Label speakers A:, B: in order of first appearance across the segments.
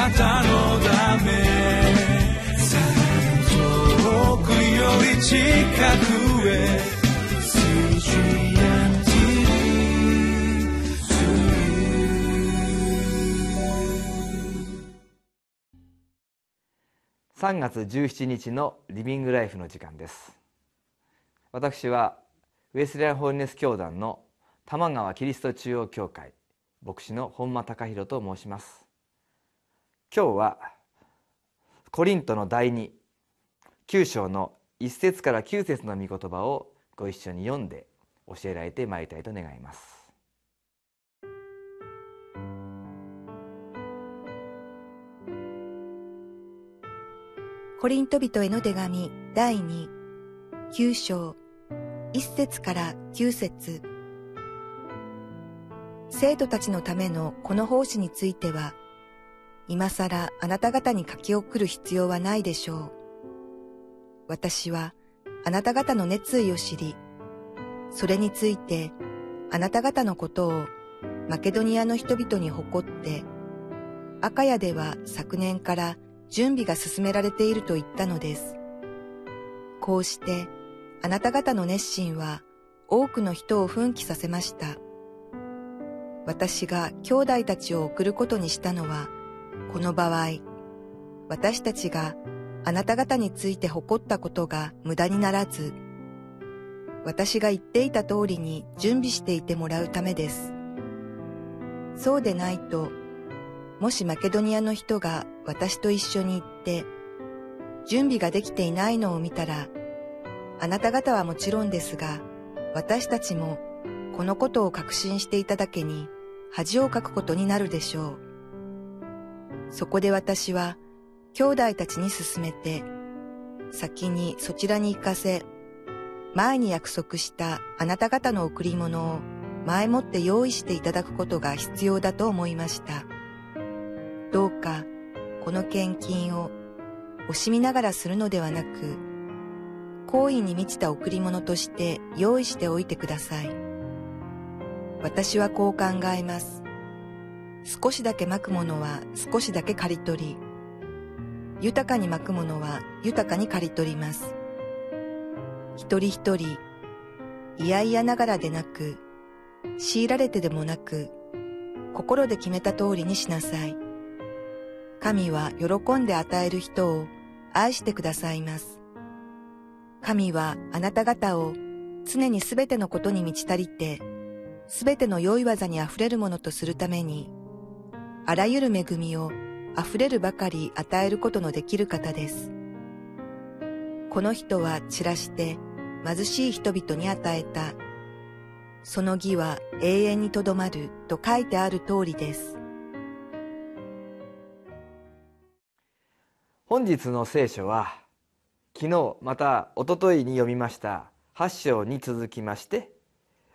A: なたのため遠くより近くへ
B: 3月17日のリビングライフの時間です。私はウェスレアホールネス教団の玉川キリスト中央教会牧師の本間隆弘と申します。今日はコリントの第二9章の1節から9節の御言葉をご一緒に読んで教えられてまいりたいと願います。
C: コリント人への手紙第2、9章、1節から9節。生徒たちのためのこの奉仕については、今更あなた方に書き送る必要はないでしょう。私はあなた方の熱意を知り、それについてあなた方のことをマケドニアの人々に誇って、赤屋では昨年から準備が進められていると言ったのです。こうして、あなた方の熱心は多くの人を奮起させました。私が兄弟たちを送ることにしたのは、この場合、私たちがあなた方について誇ったことが無駄にならず、私が言っていた通りに準備していてもらうためです。そうでないと、もしマケドニアの人が私と一緒に行って、準備ができていないのを見たら、あなた方はもちろんですが、私たちもこのことを確信していただけに恥をかくことになるでしょう。そこで私は兄弟たちに勧めて、先にそちらに行かせ、前に約束したあなた方の贈り物を前もって用意していただくことが必要だと思いました。どうかこの献金を惜しみながらするのではなく、好意に満ちた贈り物として用意しておいてください。私はこう考えます。少しだけ巻くものは少しだけ刈り取り、豊かに巻くものは豊かに刈り取ります。一人一人、いやいやながらでなく、強いられてでもなく、心で決めた通りにしなさい。神は喜んで与える人を愛してくださいます。神はあなた方を常にすべてのことに満ち足りて、すべての良い技に溢れるものとするために、あらゆる恵みを溢れるばかり与えることのできる方です。この人は散らして貧しい人々に与えた。その義は永遠にとどまると書いてある通りです。
B: 本日の聖書は昨日また一昨日に読みました8章に続きまして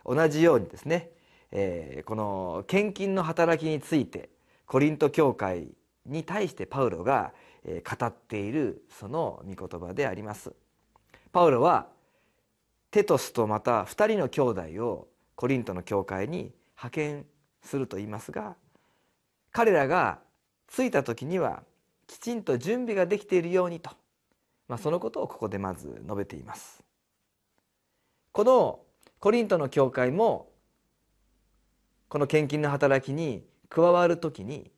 B: 同じようにですね、えー、この献金の働きについてコリント教会に対してパウロが語っているその御言葉であります。パウロはテトスとまた2人の兄弟をコリントの教会に派遣すると言いますが彼らが着いた時にはきちんと準備ができているようにと、まあ、そのことをここでまず述べています。このコリントの教会もこの献金の働きに加わる時に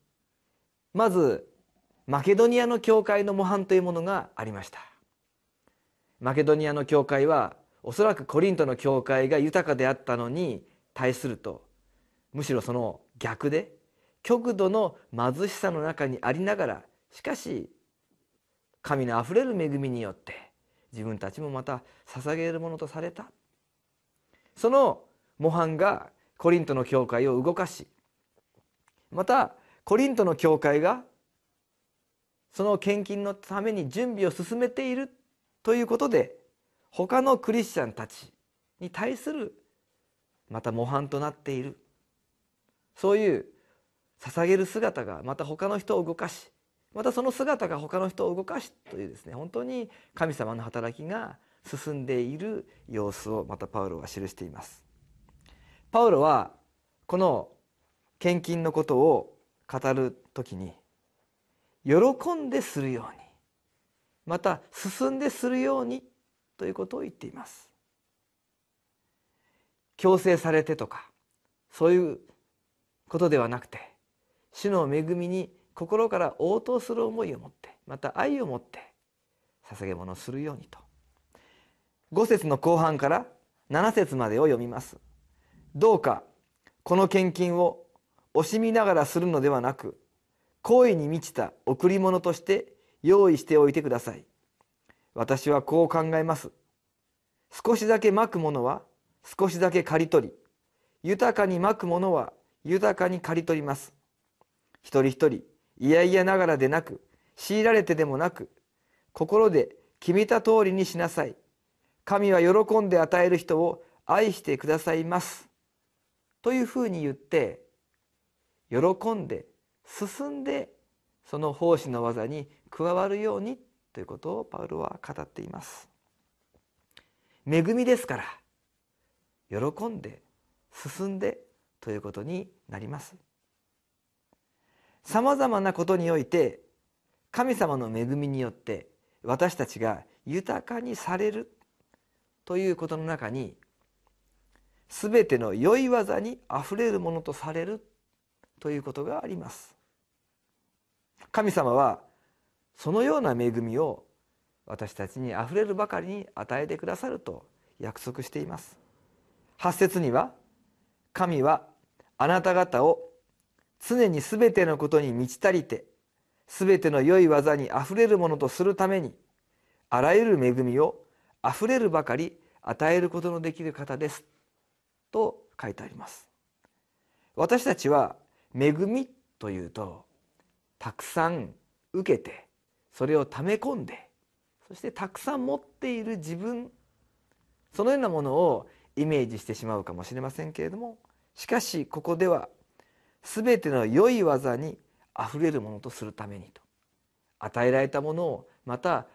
B: まずマケドニアの教会の模範というものがありました。マケドニアの教会はおそらくコリントの教会が豊かであったのに対するとむしろその逆で極度の貧しさの中にありながらしかし神のあふれる恵みによって自分たちもまた捧げるものとされた。その模範がコリントの教会を動かしまたコリントの教会がその献金のために準備を進めているということで他のクリスチャンたちに対するまた模範となっているそういう捧げる姿がまた他の人を動かしまたその姿が他の人を動かしというですね本当に神様の働きが進んでいる様子をまたパウロは記しています。パウロはこの献金のことを語る時に喜んでするようにまた進んでするようにということを言っています。強制されてとかそういうことではなくて主の恵みに心から応答する思いを持ってまた愛を持って捧げ物をするようにと。5節の後半から7節までを読みます。どうかこの献金を惜しみながらするのではなく好意に満ちた贈り物として用意しておいてください。私はこう考えます。少しだけまくものは少しだけ刈り取り豊かにまくものは豊かに刈り取ります。一人一人いやいやながらでなく強いられてでもなく心で決めた通りにしなさい。神は喜んで与える人を愛してくださいます。というふうに言って喜んで進んでその奉仕の技に加わるようにということをパウロは語っています。恵みですから喜んで進んでということになります。さまざまなことにおいて神様の恵みによって私たちが豊かにされるということの中に全ての良い技にあふれるものとされるということがあります。神様はそのような恵みを私たちにあふれるばかりに与えてくださると約束しています。8節には神はあなた方を常に全てのことに満ち足りて全ての良い技にあふれるものとするためにあらゆる恵みをあふれるばかり与えることのできる方ですと書いてあります。私たちは恵みというとたくさん受けてそれを溜め込んでそしてたくさん持っている自分そのようなものをイメージしてしまうかもしれませんけれどもしかしここでは全ての良い技にあふれるものとするためにと与えられたものをまた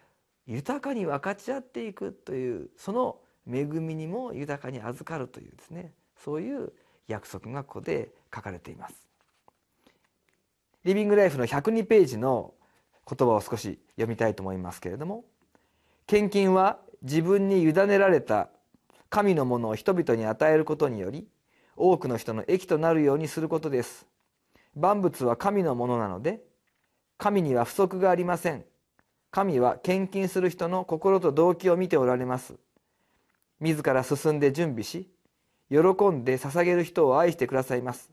B: 豊かに分かち合っていくというその恵みにも豊かに預かるというですねそういう約束がここで書かれています。リビングライフの102ページの言葉を少し読みたいと思いますけれども献金は自分に委ねられた神のものを人々に与えることにより多くの人の益となるようにすることです。万物は神のものなので神には不足がありません。神は献金する人の心と動機を見ておられます。自ら進んで準備し喜んで捧げる人を愛してくださいます。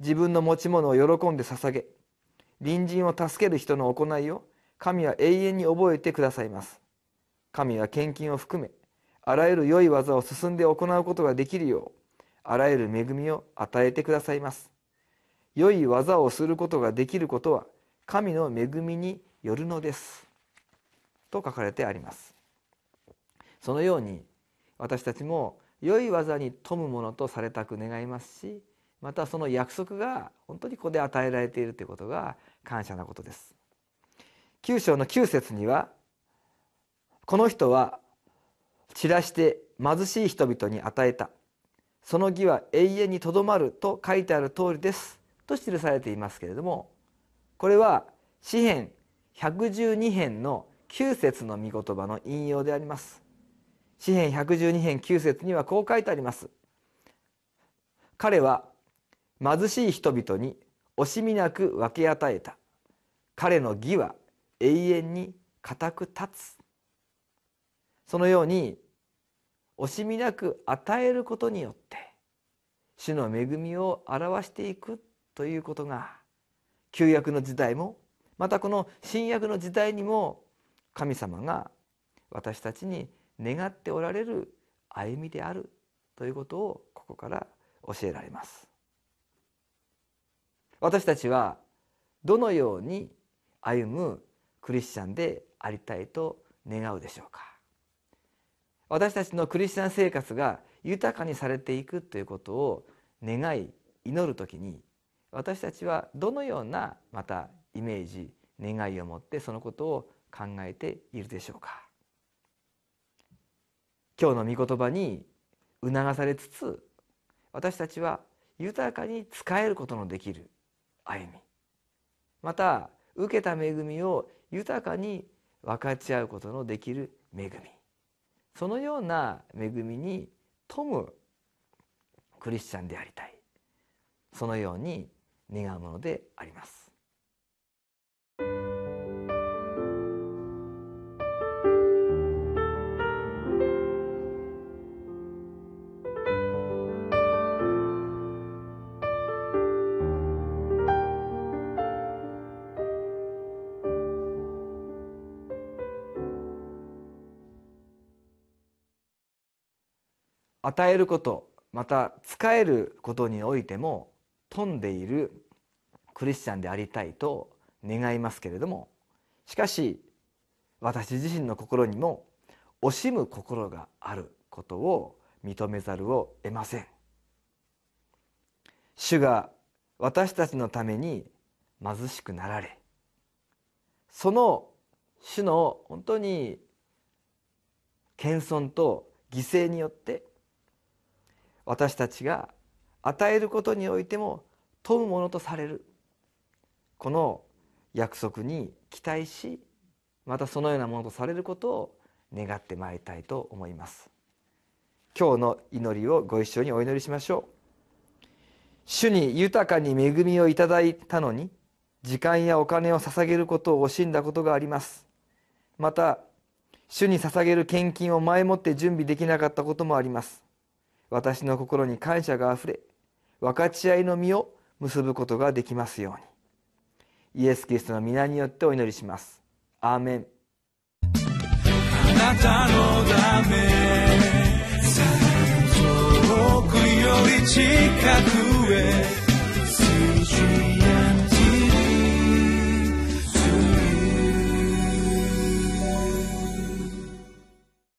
B: 自分の持ち物を喜んで捧げ隣人を助ける人の行いを神は永遠に覚えてくださいます。神は献金を含めあらゆる良い技を進んで行うことができるようあらゆる恵みを与えてくださいます。良い技をすることができることは神の恵みによるのです。と書かれてあります。そのように私たちも良い技に富むものとされたく願いますしまたその約束が本当にここで与えられているということが感謝なことです。9章の9節にはこの人は散らして貧しい人々に与えた。その義は永遠にとどまると書いてある通りです。と記されていますけれどもこれは詩編112編の9節の御言葉の引用であります。詩編112編9節にはこう書いてあります。彼は貧しい人々に惜しみなく分け与えた。彼の義は永遠に固く立つ。そのように惜しみなく与えることによって主の恵みを表していくということが旧約の時代もまたこの新約の時代にも神様が私たちに願っておられる歩みであるということをここから教えられます。私たちはどのように歩むクリスチャンでありたいと願うでしょうか？私たちのクリスチャン生活が豊かにされていくということを願い祈る時に私たちはどのようなまたイメージ願いを持ってそのことを考えているでしょうか？今日の御言葉に促されつつ私たちは豊かに使えることのできる歩み。また受けた恵みを豊かに分かち合うことのできる恵み。そのような恵みに富むクリスチャンでありたい。そのように願うものであります。与えることまた使えることにおいても富んでいるクリスチャンでありたいと願いますけれどもしかし私自身の心にも惜しむ心があることを認めざるを得ません。主が私たちのために貧しくなられその主の本当に謙遜と犠牲によって私たちが与えることにおいても問うものとされる。この約束に期待しまたそのようなものとされることを願ってまいりたいと思います。今日の祈りをご一緒にお祈りしましょう。主に豊かに恵みをいただいたのに時間やお金を捧げることを惜しんだことがあります。また主に捧げる献金を前もって準備できなかったこともあります。私の心に感謝があふれ分かち合いの実を結ぶことができますように。イエス・キリストの皆によってお祈りします。アーメン。
A: あなたのため遠くより近く